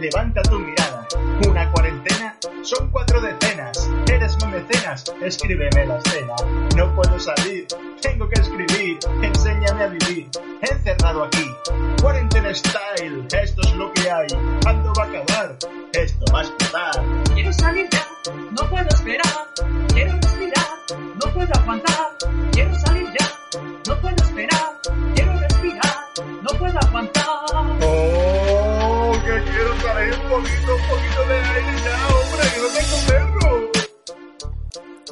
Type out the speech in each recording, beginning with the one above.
Levanta tu mirada. Una cuarentena son cuatro decenas. Eres mi mecenas, escríbeme la escena. No puedo salir, tengo que escribir. Enséñame a vivir, encerrado aquí. Cuarentena style, esto es lo que hay. ¿Cuándo va a acabar? Esto va a explotar. Quiero salir ya, no puedo esperar.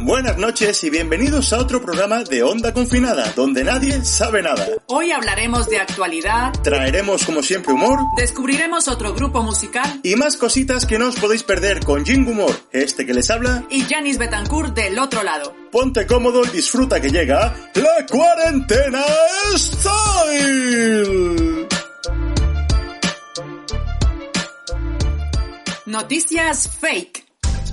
Buenas noches y bienvenidos a otro programa de Onda Confinada, donde nadie sabe nada. Hoy hablaremos de actualidad, Traeremos como siempre humor descubriremos otro grupo musical y más cositas que no os podéis perder con Jing Humor, este que les habla. y Janis Betancourt del otro lado. Ponte cómodo y disfruta que llega la cuarentena Style. Noticias fake.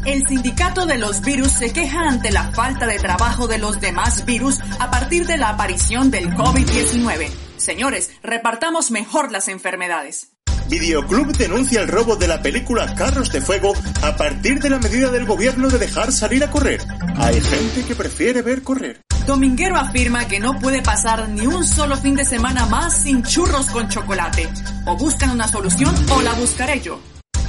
El sindicato de los virus se queja ante la falta de trabajo de los demás virus a partir de la aparición del COVID-19. Señores, repartamos mejor las enfermedades. Videoclub denuncia el robo de la película Carros de Fuego a partir de la medida del gobierno de dejar salir a correr. Hay gente que prefiere ver correr. Dominguero afirma que no puede pasar ni un solo fin de semana más sin churros con chocolate. O buscan una solución o la buscaré yo.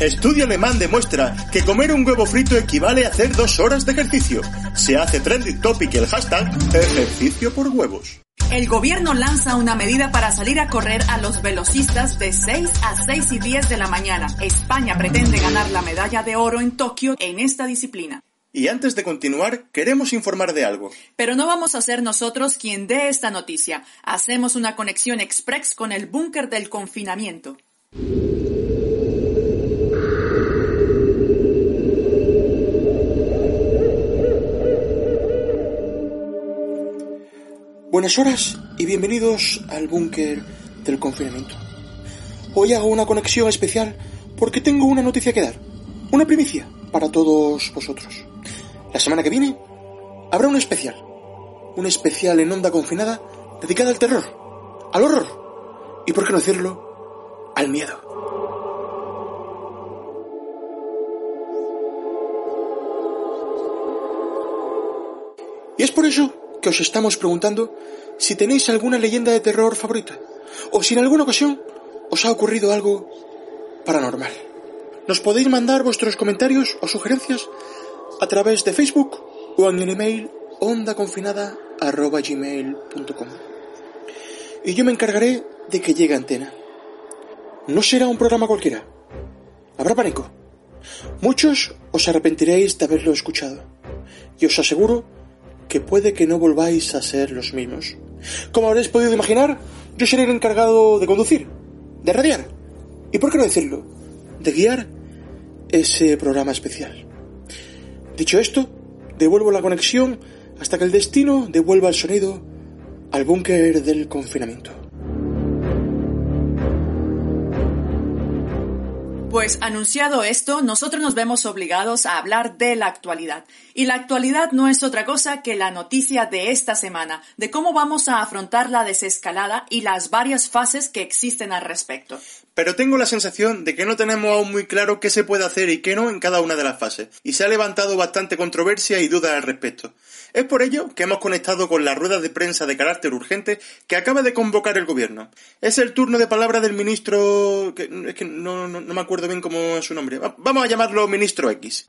Estudio alemán demuestra que comer un huevo frito equivale a hacer dos horas de ejercicio. Se hace trending topic el hashtag ejercicio por huevos. El gobierno lanza una medida para salir a correr a los velocistas de 6 a 6 y 10 de la mañana. España pretende ganar la medalla de oro en Tokio en esta disciplina. Y antes de continuar, queremos informar de algo. Pero no vamos a ser nosotros quien dé esta noticia. Hacemos una conexión express con el búnker del confinamiento. Buenas horas y bienvenidos al búnker del confinamiento. Hoy hago una conexión especial porque tengo una noticia que dar, una primicia para todos vosotros. La semana que viene habrá un especial, un especial en onda confinada dedicada al terror, al horror y, por qué no decirlo, al miedo. Y es por eso que os estamos preguntando si tenéis alguna leyenda de terror favorita o si en alguna ocasión os ha ocurrido algo paranormal. Nos podéis mandar vuestros comentarios o sugerencias a través de Facebook o en el email ondaconfinada.gmail.com Y yo me encargaré de que llegue a antena. No será un programa cualquiera. Habrá pánico. Muchos os arrepentiréis de haberlo escuchado. Y os aseguro que puede que no volváis a ser los mismos. Como habréis podido imaginar, yo seré el encargado de conducir, de radiar, y por qué no decirlo, de guiar ese programa especial. Dicho esto, devuelvo la conexión hasta que el destino devuelva el sonido al búnker del confinamiento. Pues anunciado esto, nosotros nos vemos obligados a hablar de la actualidad. Y la actualidad no es otra cosa que la noticia de esta semana, de cómo vamos a afrontar la desescalada y las varias fases que existen al respecto. Pero tengo la sensación de que no tenemos aún muy claro qué se puede hacer y qué no en cada una de las fases, y se ha levantado bastante controversia y dudas al respecto. Es por ello que hemos conectado con la rueda de prensa de carácter urgente que acaba de convocar el gobierno. Es el turno de palabra del ministro... es que no, no- me acuerdo bien cómo es su nombre. Va- Vamos a llamarlo ministro X.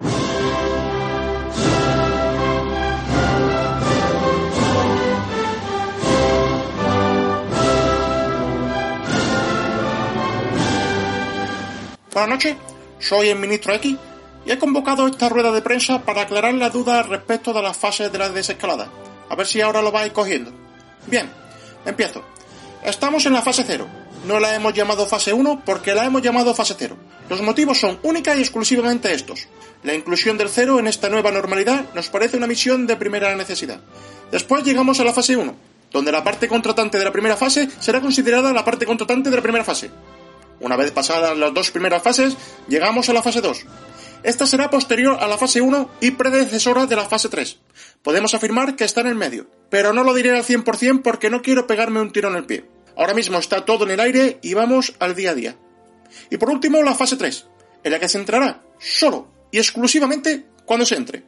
Buenas noches, soy el ministro X y he convocado esta rueda de prensa para aclarar las dudas respecto de las fases de la desescalada. A ver si ahora lo vais cogiendo. Bien, empiezo. Estamos en la fase 0. No la hemos llamado fase 1 porque la hemos llamado fase 0. Los motivos son única y exclusivamente estos. La inclusión del cero en esta nueva normalidad nos parece una misión de primera necesidad. Después llegamos a la fase 1, donde la parte contratante de la primera fase será considerada la parte contratante de la primera fase. Una vez pasadas las dos primeras fases, llegamos a la fase 2. Esta será posterior a la fase 1 y predecesora de la fase 3. Podemos afirmar que está en el medio, pero no lo diré al 100% porque no quiero pegarme un tiro en el pie. Ahora mismo está todo en el aire y vamos al día a día. Y por último, la fase 3, en la que se entrará solo y exclusivamente cuando se entre.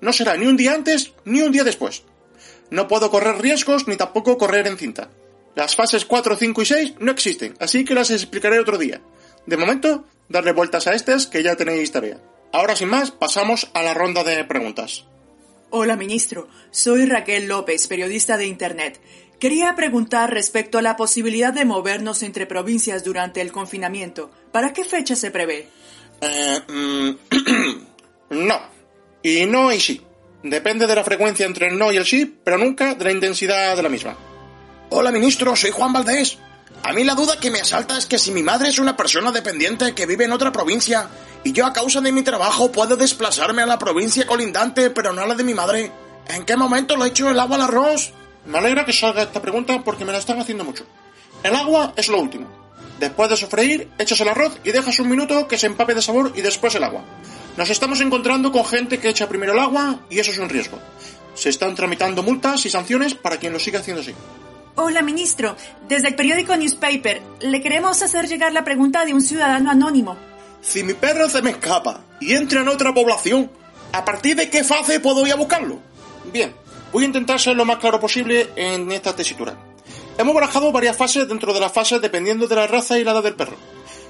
No será ni un día antes ni un día después. No puedo correr riesgos ni tampoco correr en cinta. Las fases 4, 5 y 6 no existen, así que las explicaré otro día. De momento, darle vueltas a estas que ya tenéis tarea. Ahora sin más, pasamos a la ronda de preguntas. Hola, ministro. Soy Raquel López, periodista de Internet. Quería preguntar respecto a la posibilidad de movernos entre provincias durante el confinamiento. ¿Para qué fecha se prevé? Eh, mm, no. Y no y sí. Depende de la frecuencia entre el no y el sí, pero nunca de la intensidad de la misma. Hola, ministro, soy Juan Valdés. A mí la duda que me asalta es que si mi madre es una persona dependiente que vive en otra provincia y yo a causa de mi trabajo puedo desplazarme a la provincia colindante pero no a la de mi madre, ¿en qué momento le echo el agua al arroz? Me alegra que salga esta pregunta porque me la están haciendo mucho. El agua es lo último. Después de sofreír, echas el arroz y dejas un minuto que se empape de sabor y después el agua. Nos estamos encontrando con gente que echa primero el agua y eso es un riesgo. Se están tramitando multas y sanciones para quien lo siga haciendo así. Hola, ministro. Desde el periódico Newspaper, le queremos hacer llegar la pregunta de un ciudadano anónimo. Si mi perro se me escapa y entra en otra población, ¿a partir de qué fase puedo ir a buscarlo? Bien, voy a intentar ser lo más claro posible en esta tesitura. Hemos barajado varias fases dentro de las fases dependiendo de la raza y la edad del perro.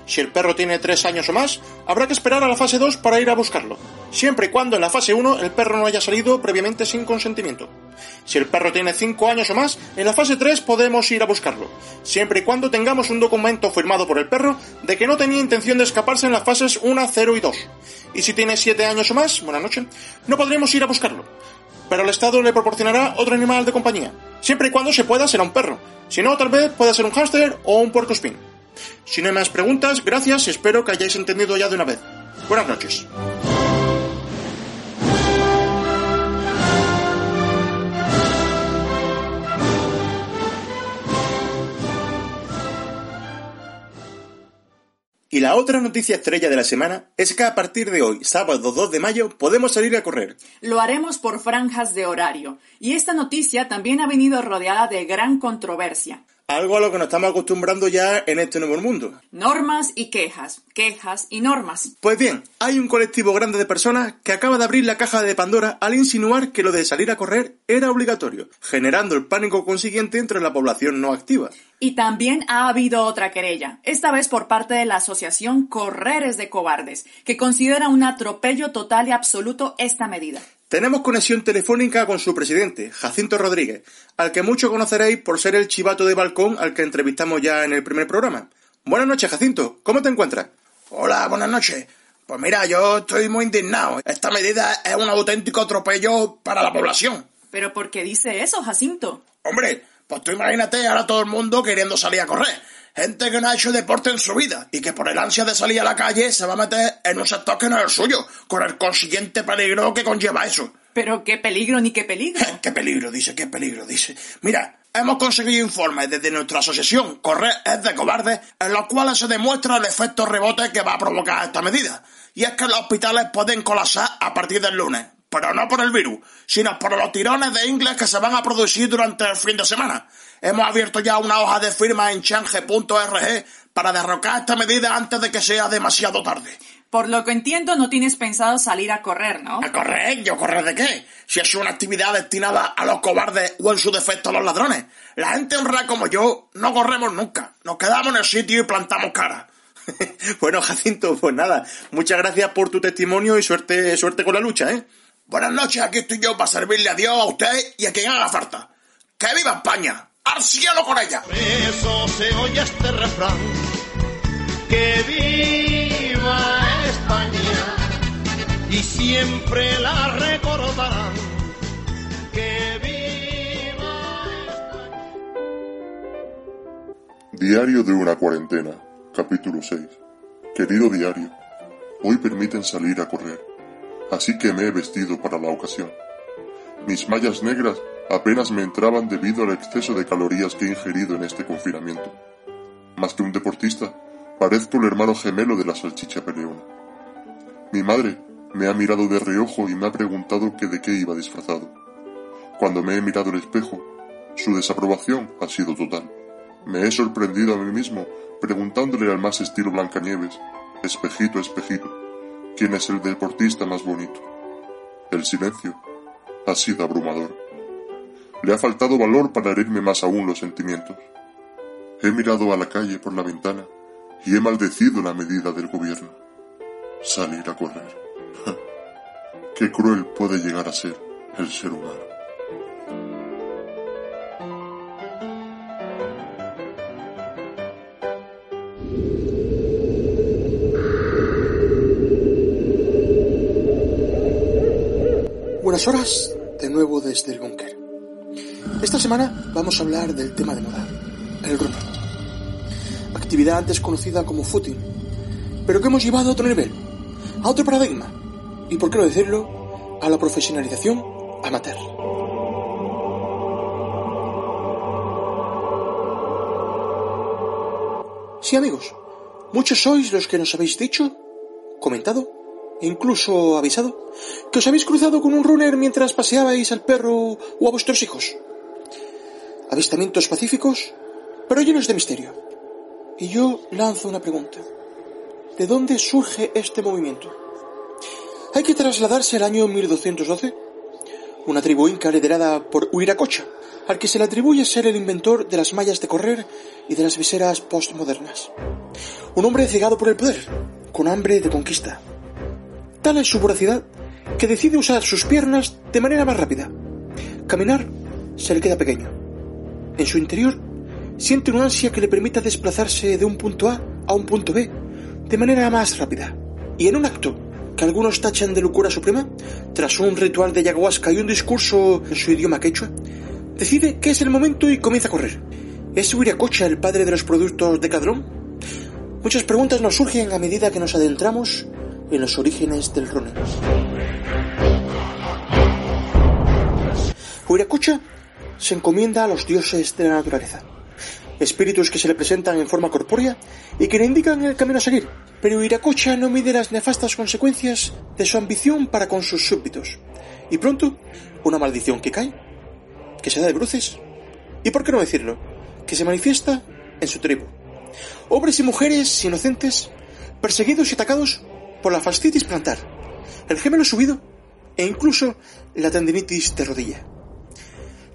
Si el perro tiene 3 años o más, habrá que esperar a la fase 2 para ir a buscarlo, siempre y cuando en la fase 1 el perro no haya salido previamente sin consentimiento. Si el perro tiene 5 años o más, en la fase 3 podemos ir a buscarlo, siempre y cuando tengamos un documento firmado por el perro de que no tenía intención de escaparse en las fases 1, 0 y 2. Y si tiene 7 años o más, buena noche, no podremos ir a buscarlo. Pero el Estado le proporcionará otro animal de compañía. Siempre y cuando se pueda será un perro. Si no, tal vez pueda ser un hámster o un puerco espín. Si no hay más preguntas, gracias y espero que hayáis entendido ya de una vez. Buenas noches. Y la otra noticia estrella de la semana es que a partir de hoy, sábado 2 de mayo, podemos salir a correr. Lo haremos por franjas de horario. Y esta noticia también ha venido rodeada de gran controversia. Algo a lo que nos estamos acostumbrando ya en este nuevo mundo. Normas y quejas, quejas y normas. Pues bien, hay un colectivo grande de personas que acaba de abrir la caja de Pandora al insinuar que lo de salir a correr era obligatorio, generando el pánico consiguiente entre la población no activa. Y también ha habido otra querella, esta vez por parte de la asociación Correres de Cobardes, que considera un atropello total y absoluto esta medida. Tenemos conexión telefónica con su presidente, Jacinto Rodríguez, al que mucho conoceréis por ser el chivato de balcón al que entrevistamos ya en el primer programa. Buenas noches, Jacinto. ¿Cómo te encuentras? Hola, buenas noches. Pues mira, yo estoy muy indignado. Esta medida es un auténtico atropello para la población. ¿Pero por qué dice eso, Jacinto? Hombre, pues tú imagínate ahora todo el mundo queriendo salir a correr. Gente que no ha hecho deporte en su vida y que por el ansia de salir a la calle se va a meter en un sector que no es el suyo, con el consiguiente peligro que conlleva eso. Pero qué peligro ni qué peligro. ¿Qué peligro? Dice, qué peligro, dice. Mira, hemos conseguido informes desde nuestra asociación Correr es de cobardes, en los cuales se demuestra el efecto rebote que va a provocar esta medida. Y es que los hospitales pueden colapsar a partir del lunes, pero no por el virus, sino por los tirones de inglés que se van a producir durante el fin de semana. Hemos abierto ya una hoja de firma en change.org para derrocar esta medida antes de que sea demasiado tarde. Por lo que entiendo, no tienes pensado salir a correr, ¿no? ¿A correr? ¿Yo correr de qué? Si es una actividad destinada a los cobardes o en su defecto a los ladrones. La gente honrada como yo no corremos nunca. Nos quedamos en el sitio y plantamos cara. bueno, Jacinto, pues nada. Muchas gracias por tu testimonio y suerte, suerte con la lucha, ¿eh? Buenas noches, aquí estoy yo para servirle a Dios, a usted y a quien haga falta. ¡Que viva España! ¡Al cielo con ella! Eso se oye este refrán. ¡Que viva España! Y siempre la recordarán. ¡Que viva España! Diario de una cuarentena, capítulo 6. Querido diario, hoy permiten salir a correr, así que me he vestido para la ocasión. Mis mallas negras apenas me entraban debido al exceso de calorías que he ingerido en este confinamiento. Más que un deportista, parezco el hermano gemelo de la salchicha peleona. Mi madre me ha mirado de reojo y me ha preguntado que de qué iba disfrazado. Cuando me he mirado al espejo, su desaprobación ha sido total. Me he sorprendido a mí mismo preguntándole al más estilo Blancanieves, espejito, espejito, quién es el deportista más bonito. El silencio ha sido abrumador. Le ha faltado valor para herirme más aún los sentimientos. He mirado a la calle por la ventana y he maldecido la medida del gobierno. Salir a correr. Qué cruel puede llegar a ser el ser humano. Buenas horas, de nuevo desde el búnker. Esta semana vamos a hablar del tema de moda, el running. Actividad antes conocida como footing, pero que hemos llevado a otro nivel, a otro paradigma, y por qué no decirlo, a la profesionalización amateur. Sí amigos, muchos sois los que nos habéis dicho, comentado incluso avisado que os habéis cruzado con un runner mientras paseabais al perro o a vuestros hijos. Avistamientos pacíficos, pero llenos de misterio. Y yo lanzo una pregunta. ¿De dónde surge este movimiento? Hay que trasladarse al año 1212. Una tribu inca liderada por Huiracocha, al que se le atribuye ser el inventor de las mallas de correr y de las viseras postmodernas. Un hombre cegado por el poder, con hambre de conquista. Tal es su voracidad que decide usar sus piernas de manera más rápida. Caminar se le queda pequeño. En su interior siente una ansia que le permita desplazarse de un punto A a un punto B de manera más rápida. Y en un acto que algunos tachan de locura suprema, tras un ritual de ayahuasca y un discurso en su idioma quechua, decide que es el momento y comienza a correr. ¿Es Huiracocha el padre de los productos de Cadrón? Muchas preguntas nos surgen a medida que nos adentramos en los orígenes del running. Huiracocha se encomienda a los dioses de la naturaleza, espíritus que se le presentan en forma corpórea y que le indican el camino a seguir. Pero Huiracocha no mide las nefastas consecuencias de su ambición para con sus súbditos. Y pronto, una maldición que cae, que se da de bruces, y por qué no decirlo, que se manifiesta en su tribu. Hombres y mujeres inocentes, perseguidos y atacados por la fascitis plantar, el gemelo subido e incluso la tendinitis de rodilla.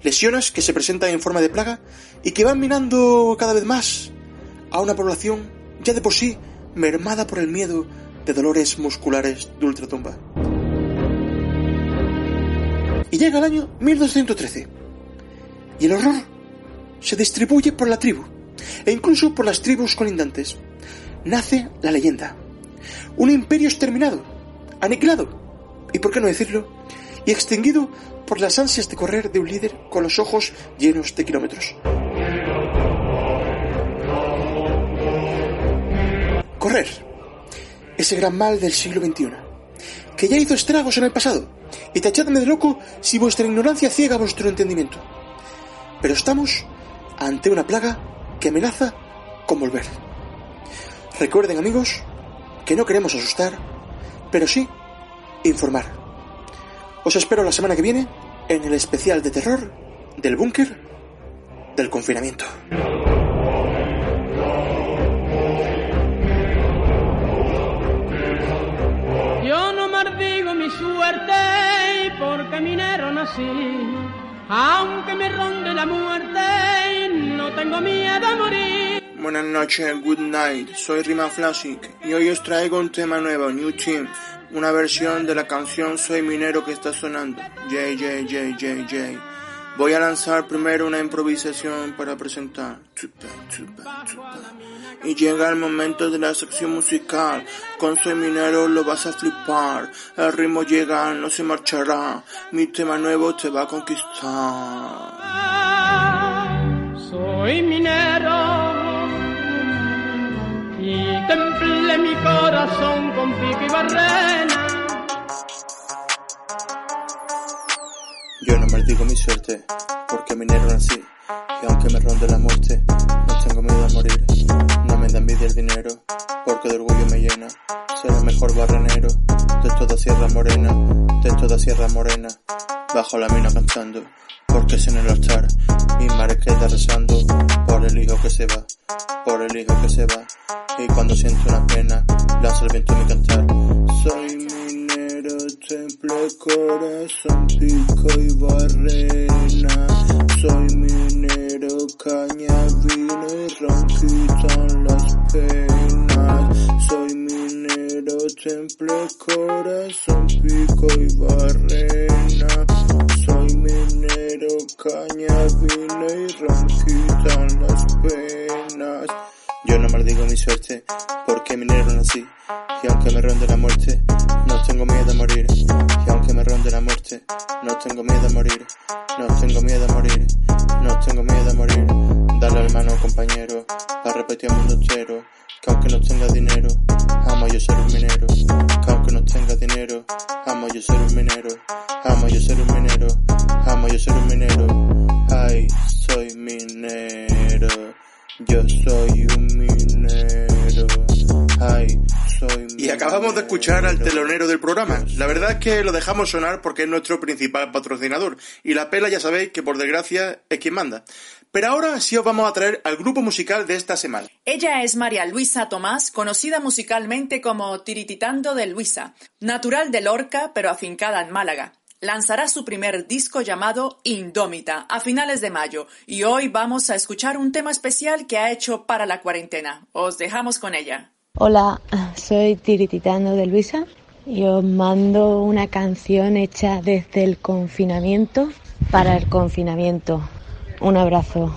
Lesiones que se presentan en forma de plaga y que van minando cada vez más a una población ya de por sí mermada por el miedo de dolores musculares de ultratumba. Y llega el año 1213 y el horror se distribuye por la tribu e incluso por las tribus colindantes. Nace la leyenda. Un imperio exterminado, aniquilado, y por qué no decirlo, y extinguido por las ansias de correr de un líder con los ojos llenos de kilómetros. Correr. Ese gran mal del siglo XXI, que ya hizo estragos en el pasado, y tachadme de loco si vuestra ignorancia ciega vuestro entendimiento. Pero estamos ante una plaga que amenaza con volver. Recuerden amigos que no queremos asustar, pero sí informar. Os espero la semana que viene en el especial de terror del búnker del confinamiento. Yo no maldigo mi suerte porque minero nací. Aunque me ronde la muerte, no tengo miedo a morir. Buenas noches, good night. Soy Rima Flasic y hoy os traigo un tema nuevo, New Team, una versión de la canción Soy Minero que está sonando. J, J, J, J, J. Voy a lanzar primero una improvisación para presentar. Y llega el momento de la sección musical. Con Soy Minero lo vas a flipar. El ritmo llega, no se marchará. Mi tema nuevo te va a conquistar. Soy minero templé mi corazón con pico y barrena. Yo no maldigo mi suerte, porque minero nací, y aunque me ronde la muerte, no tengo miedo a morir. No me da envidia el dinero, porque de orgullo me llena. Ser el mejor barrenero de toda Sierra Morena, de toda Sierra Morena, bajo la mina cantando. Porque es en el altar. Mi madre queda rezando por el hijo que se va, por el hijo que se va. Y cuando siento una pena, lanza el viento mi cantar. Soy minero, temple, corazón, pico y barrena. Soy minero, caña, vino y ron las penas. Soy minero, temple, corazón, pico y barrena. Minero, caña, vino y ron quitan las penas. Yo no maldigo mi suerte, porque minero nací. Y aunque me ronde la muerte, no tengo miedo a morir. Y aunque me ronde la muerte, no tengo miedo a morir. No tengo miedo a morir. No tengo miedo a morir. Dale al mano, compañero, para repetir al mundo entero. Que aunque no tenga dinero, amo yo ser un minero. Que aunque no tenga dinero, amo yo ser un minero. Acabamos de escuchar al telonero del programa. La verdad es que lo dejamos sonar porque es nuestro principal patrocinador. Y la pela ya sabéis que por desgracia es quien manda. Pero ahora sí os vamos a traer al grupo musical de esta semana. Ella es María Luisa Tomás, conocida musicalmente como Tirititando de Luisa, natural de Lorca pero afincada en Málaga. Lanzará su primer disco llamado Indómita a finales de mayo y hoy vamos a escuchar un tema especial que ha hecho para la cuarentena. Os dejamos con ella. Hola, soy Tirititando de Luisa y os mando una canción hecha desde el confinamiento para el confinamiento. Un abrazo.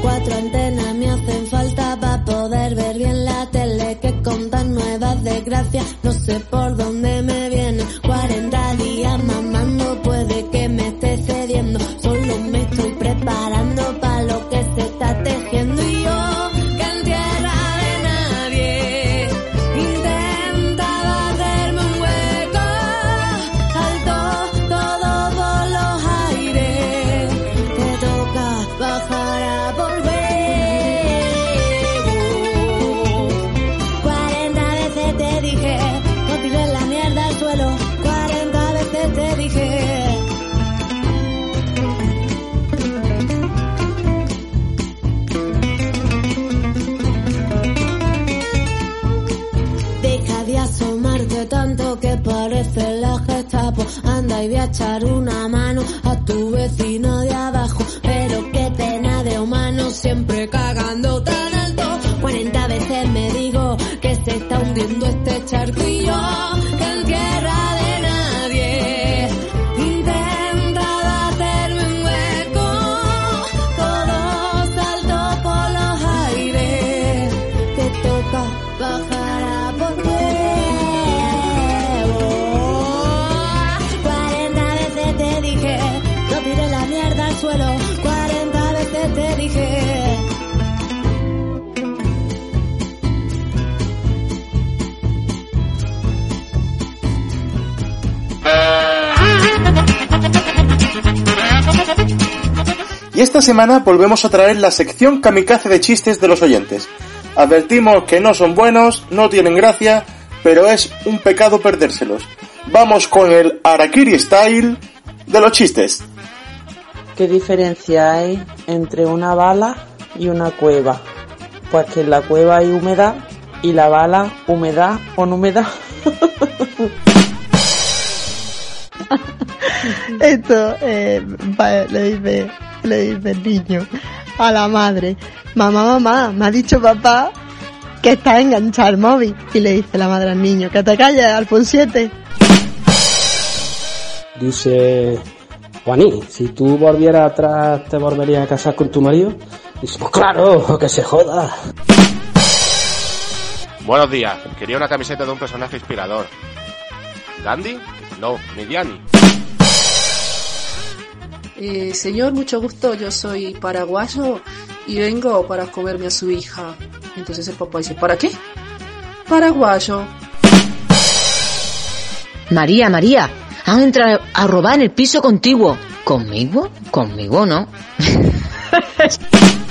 Cuatro antenas me hacen falta para poder ver bien la tele que contan nuevas desgracias. No sé por dónde y voy a echar una mano a tu vecino de abajo. Pero qué pena de humano, siempre cagando tan alto. 40 veces me digo que se está hundiendo este charco esta semana volvemos a traer la sección kamikaze de chistes de los oyentes. Advertimos que no son buenos, no tienen gracia, pero es un pecado perdérselos. Vamos con el Arakiri Style de los chistes. ¿Qué diferencia hay entre una bala y una cueva? Pues que en la cueva hay humedad y la bala humedad o no humedad. Esto eh, va- le dice, le dice el niño a la madre, mamá, mamá, me ha dicho papá que está enganchado al móvil. Y le dice la madre al niño, que te calles, Alfon 7. Dice, Juaní, si tú volvieras atrás, ¿te volverías a casar con tu marido? Dice, pues claro, que se joda. Buenos días. Quería una camiseta de un personaje inspirador. ¿Gandhi? No, Midiani. Eh, señor, mucho gusto. Yo soy paraguayo y vengo para comerme a su hija. Entonces el papá dice, ¿para qué? Paraguayo. María, María, han entrado a robar en el piso contiguo. ¿Conmigo? Conmigo no.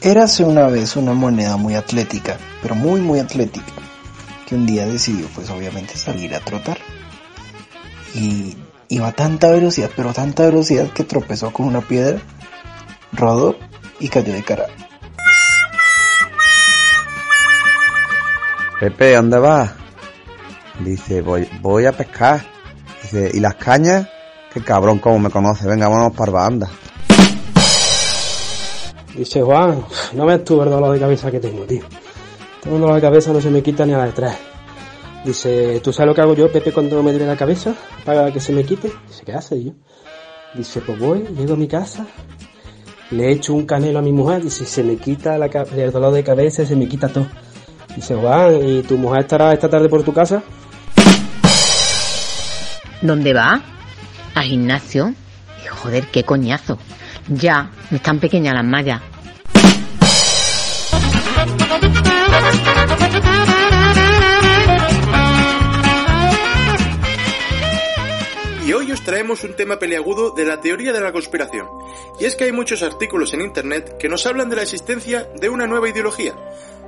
Érase una vez una moneda muy atlética, pero muy muy atlética, que un día decidió pues obviamente salir a trotar. Y iba a tanta velocidad, pero a tanta velocidad que tropezó con una piedra, rodó y cayó de cara. Pepe, ¿dónde vas? Dice, voy, voy a pescar. Dice, ¿y las cañas? Qué cabrón, cómo me conoce. Venga, vámonos para banda. Dice Juan, no ves tú el dolor de cabeza que tengo, tío. Tengo un dolor de cabeza, no se me quita ni a la de tres. Dice, ¿tú sabes lo que hago yo, Pepe, cuando me duele la cabeza? Que se me quite. Dice, ¿qué hace yo? Dice, pues voy, llego a mi casa, le echo un canelo a mi mujer, dice, se me quita la, el dolor de cabeza, se me quita todo. Dice, Juan, ¿y tu mujer estará esta tarde por tu casa? ¿Dónde va? ¿A gimnasio? Joder, qué coñazo. Ya, están pequeñas las mallas. Traemos un tema peliagudo de la teoría de la conspiración. Y es que hay muchos artículos en Internet que nos hablan de la existencia de una nueva ideología,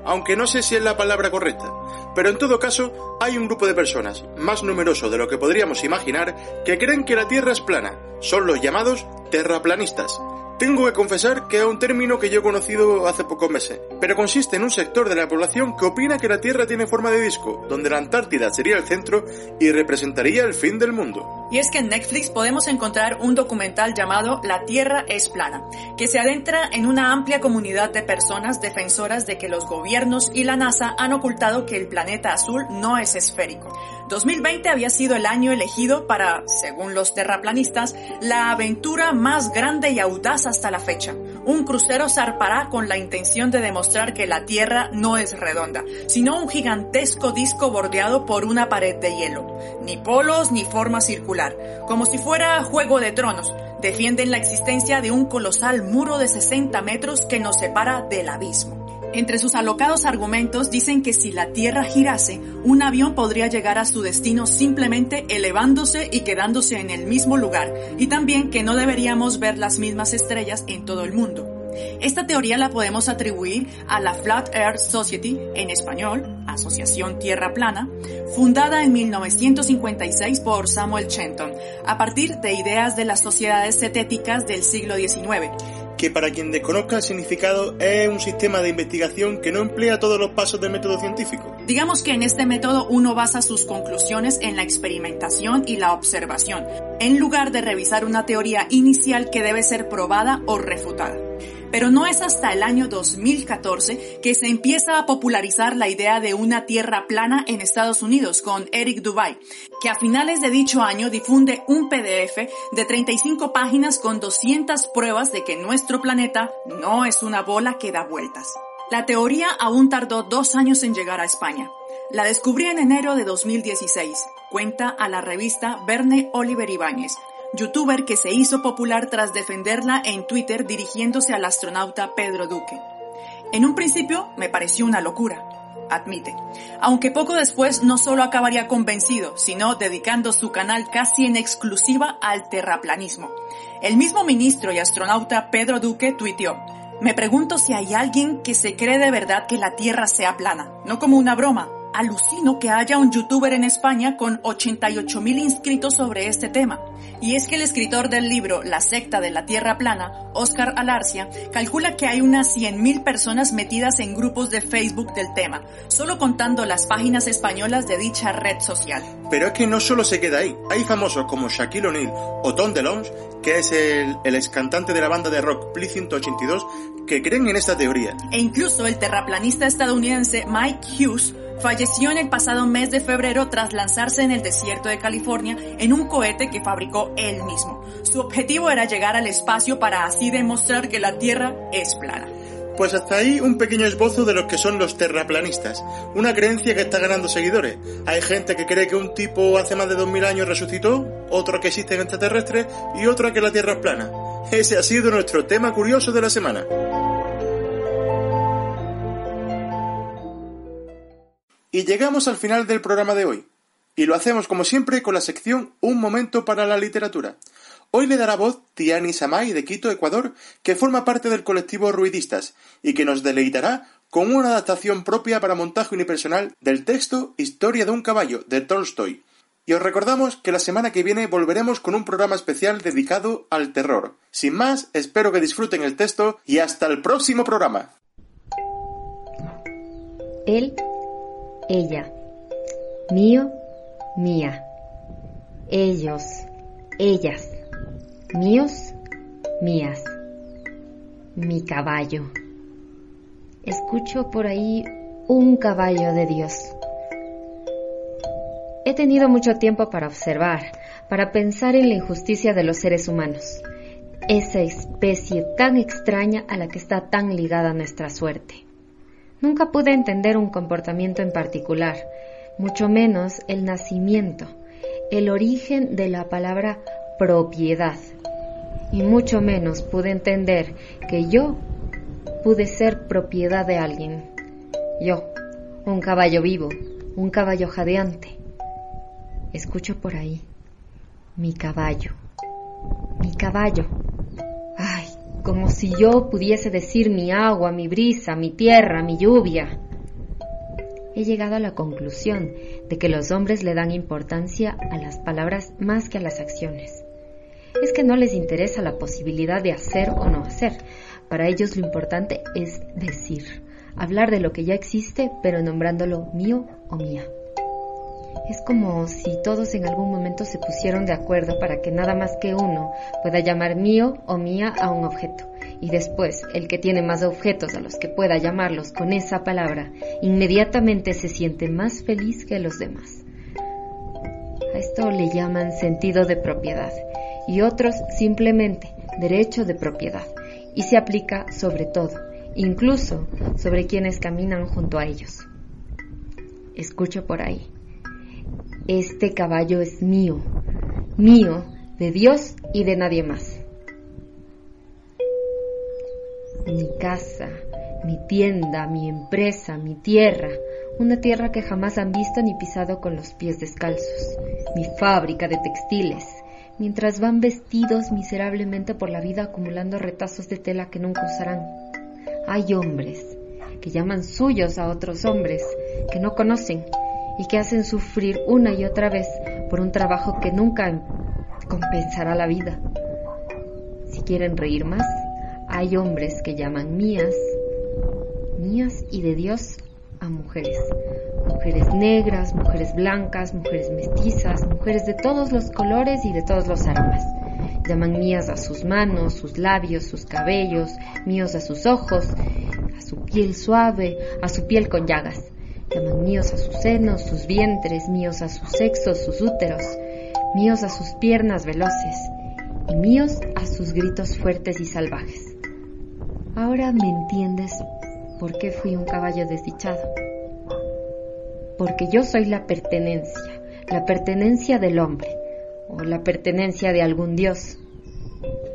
aunque no sé si es la palabra correcta. Pero en todo caso, hay un grupo de personas, más numeroso de lo que podríamos imaginar, que creen que la Tierra es plana. Son los llamados terraplanistas. Tengo que confesar que es un término que yo he conocido hace pocos meses, pero consiste en un sector de la población que opina que la Tierra tiene forma de disco, donde la Antártida sería el centro y representaría el fin del mundo. Y es que en Netflix podemos encontrar un documental llamado La Tierra es plana, que se adentra en una amplia comunidad de personas defensoras de que los gobiernos y la NASA han ocultado que el planeta azul no es esférico. 2020 había sido el año elegido para, según los terraplanistas, la aventura más grande y audaz hasta la fecha. Un crucero zarpará con la intención de demostrar que la Tierra no es redonda, sino un gigantesco disco bordeado por una pared de hielo. Ni polos ni forma circular, como si fuera Juego de Tronos. Defienden la existencia de un colosal muro de 60 metros que nos separa del abismo. Entre sus alocados argumentos dicen que si la Tierra girase, un avión podría llegar a su destino simplemente elevándose y quedándose en el mismo lugar, y también que no deberíamos ver las mismas estrellas en todo el mundo. Esta teoría la podemos atribuir a la Flat Earth Society, en español, Asociación Tierra Plana, fundada en 1956 por Samuel Chenton, a partir de ideas de las sociedades cetéticas del siglo XIX, que para quien desconozca el significado es un sistema de investigación que no emplea todos los pasos del método científico. Digamos que en este método uno basa sus conclusiones en la experimentación y la observación, en lugar de revisar una teoría inicial que debe ser probada o refutada. Pero no es hasta el año 2014 que se empieza a popularizar la idea de una tierra plana en Estados Unidos con Eric Dubai, que a finales de dicho año difunde un PDF de 35 páginas con 200 pruebas de que nuestro planeta no es una bola que da vueltas. La teoría aún tardó dos años en llegar a España. La descubrí en enero de 2016, cuenta a la revista Verne Oliver Ibáñez, youtuber que se hizo popular tras defenderla en Twitter dirigiéndose al astronauta Pedro Duque. En un principio me pareció una locura, admite, aunque poco después no solo acabaría convencido, sino dedicando su canal casi en exclusiva al terraplanismo. El mismo ministro y astronauta Pedro Duque tuiteó, me pregunto si hay alguien que se cree de verdad que la Tierra sea plana, no como una broma. Alucino que haya un youtuber en España con 88 mil inscritos sobre este tema. Y es que el escritor del libro La secta de la Tierra plana, Oscar Alarcia, calcula que hay unas 100.000 personas metidas en grupos de Facebook del tema, solo contando las páginas españolas de dicha red social. Pero es que no solo se queda ahí. Hay famosos como Shaquille O'Neal o Tom DeLonge, que es el, el ex cantante de la banda de rock Blink 182, que creen en esta teoría. E incluso el terraplanista estadounidense Mike Hughes falleció en el pasado mes de febrero tras lanzarse en el desierto de California en un cohete que fabricó él mismo. Su objetivo era llegar al espacio para así demostrar que la Tierra es plana. Pues hasta ahí un pequeño esbozo de los que son los terraplanistas, una creencia que está ganando seguidores. Hay gente que cree que un tipo hace más de 2000 años resucitó, otro que existen extraterrestres y otra que la Tierra es plana. Ese ha sido nuestro tema curioso de la semana. Y llegamos al final del programa de hoy. Y lo hacemos como siempre con la sección Un momento para la literatura. Hoy le dará voz Tiani Samay de Quito, Ecuador, que forma parte del colectivo Ruidistas y que nos deleitará con una adaptación propia para montaje unipersonal del texto Historia de un caballo de Tolstoy. Y os recordamos que la semana que viene volveremos con un programa especial dedicado al terror. Sin más, espero que disfruten el texto y hasta el próximo programa. Ella, mío, mía, ellos, ellas, míos, mías, mi caballo. Escucho por ahí un caballo de Dios. He tenido mucho tiempo para observar, para pensar en la injusticia de los seres humanos, esa especie tan extraña a la que está tan ligada nuestra suerte. Nunca pude entender un comportamiento en particular, mucho menos el nacimiento, el origen de la palabra propiedad. Y mucho menos pude entender que yo pude ser propiedad de alguien. Yo, un caballo vivo, un caballo jadeante. Escucho por ahí, mi caballo, mi caballo. Como si yo pudiese decir mi agua, mi brisa, mi tierra, mi lluvia. He llegado a la conclusión de que los hombres le dan importancia a las palabras más que a las acciones. Es que no les interesa la posibilidad de hacer o no hacer. Para ellos lo importante es decir, hablar de lo que ya existe, pero nombrándolo mío o mía. Es como si todos en algún momento se pusieron de acuerdo para que nada más que uno pueda llamar mío o mía a un objeto. Y después, el que tiene más objetos a los que pueda llamarlos con esa palabra, inmediatamente se siente más feliz que los demás. A esto le llaman sentido de propiedad y otros simplemente derecho de propiedad. Y se aplica sobre todo, incluso sobre quienes caminan junto a ellos. Escucho por ahí. Este caballo es mío, mío, de Dios y de nadie más. Mi casa, mi tienda, mi empresa, mi tierra, una tierra que jamás han visto ni pisado con los pies descalzos, mi fábrica de textiles, mientras van vestidos miserablemente por la vida acumulando retazos de tela que nunca usarán. Hay hombres que llaman suyos a otros hombres que no conocen y que hacen sufrir una y otra vez por un trabajo que nunca compensará la vida. Si quieren reír más, hay hombres que llaman mías, mías y de Dios a mujeres. Mujeres negras, mujeres blancas, mujeres mestizas, mujeres de todos los colores y de todos los aromas. Llaman mías a sus manos, sus labios, sus cabellos, míos a sus ojos, a su piel suave, a su piel con llagas. Llaman míos a sus senos, sus vientres, míos a sus sexos, sus úteros, míos a sus piernas veloces y míos a sus gritos fuertes y salvajes. Ahora me entiendes por qué fui un caballo desdichado. Porque yo soy la pertenencia, la pertenencia del hombre o la pertenencia de algún dios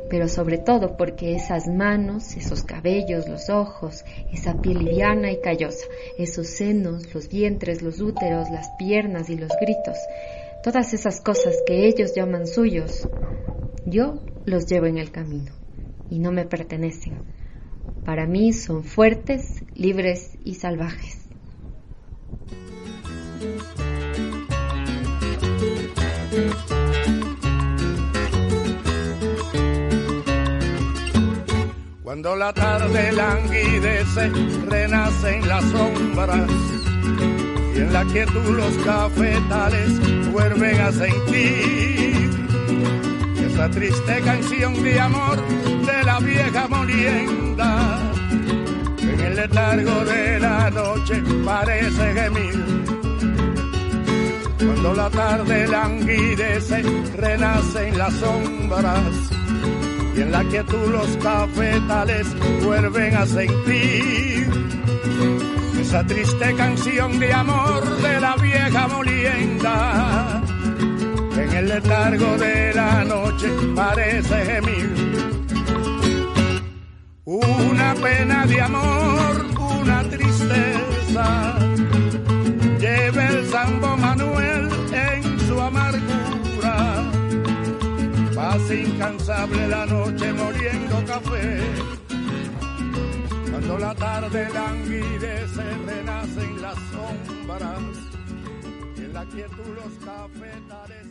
pero sobre todo porque esas manos, esos cabellos, los ojos, esa piel liviana y callosa, esos senos, los vientres, los úteros, las piernas y los gritos, todas esas cosas que ellos llaman suyos, yo los llevo en el camino y no me pertenecen. Para mí son fuertes, libres y salvajes. Cuando la tarde languidece, renacen las sombras y en la quietud los cafetales vuelven a sentir esa triste canción de amor de la vieja molienda. En el letargo de la noche parece gemir. Cuando la tarde languidece, renacen las sombras y en la quietud los cafetales vuelven a sentir esa triste canción de amor de la vieja molienda. En el letargo de la noche parece gemir una pena de amor, una tristeza. Lleva el Sambo Manuel incansable la noche moliendo café. Cuando la tarde languidece, renacen las sombras. Y en la quietud los cafetales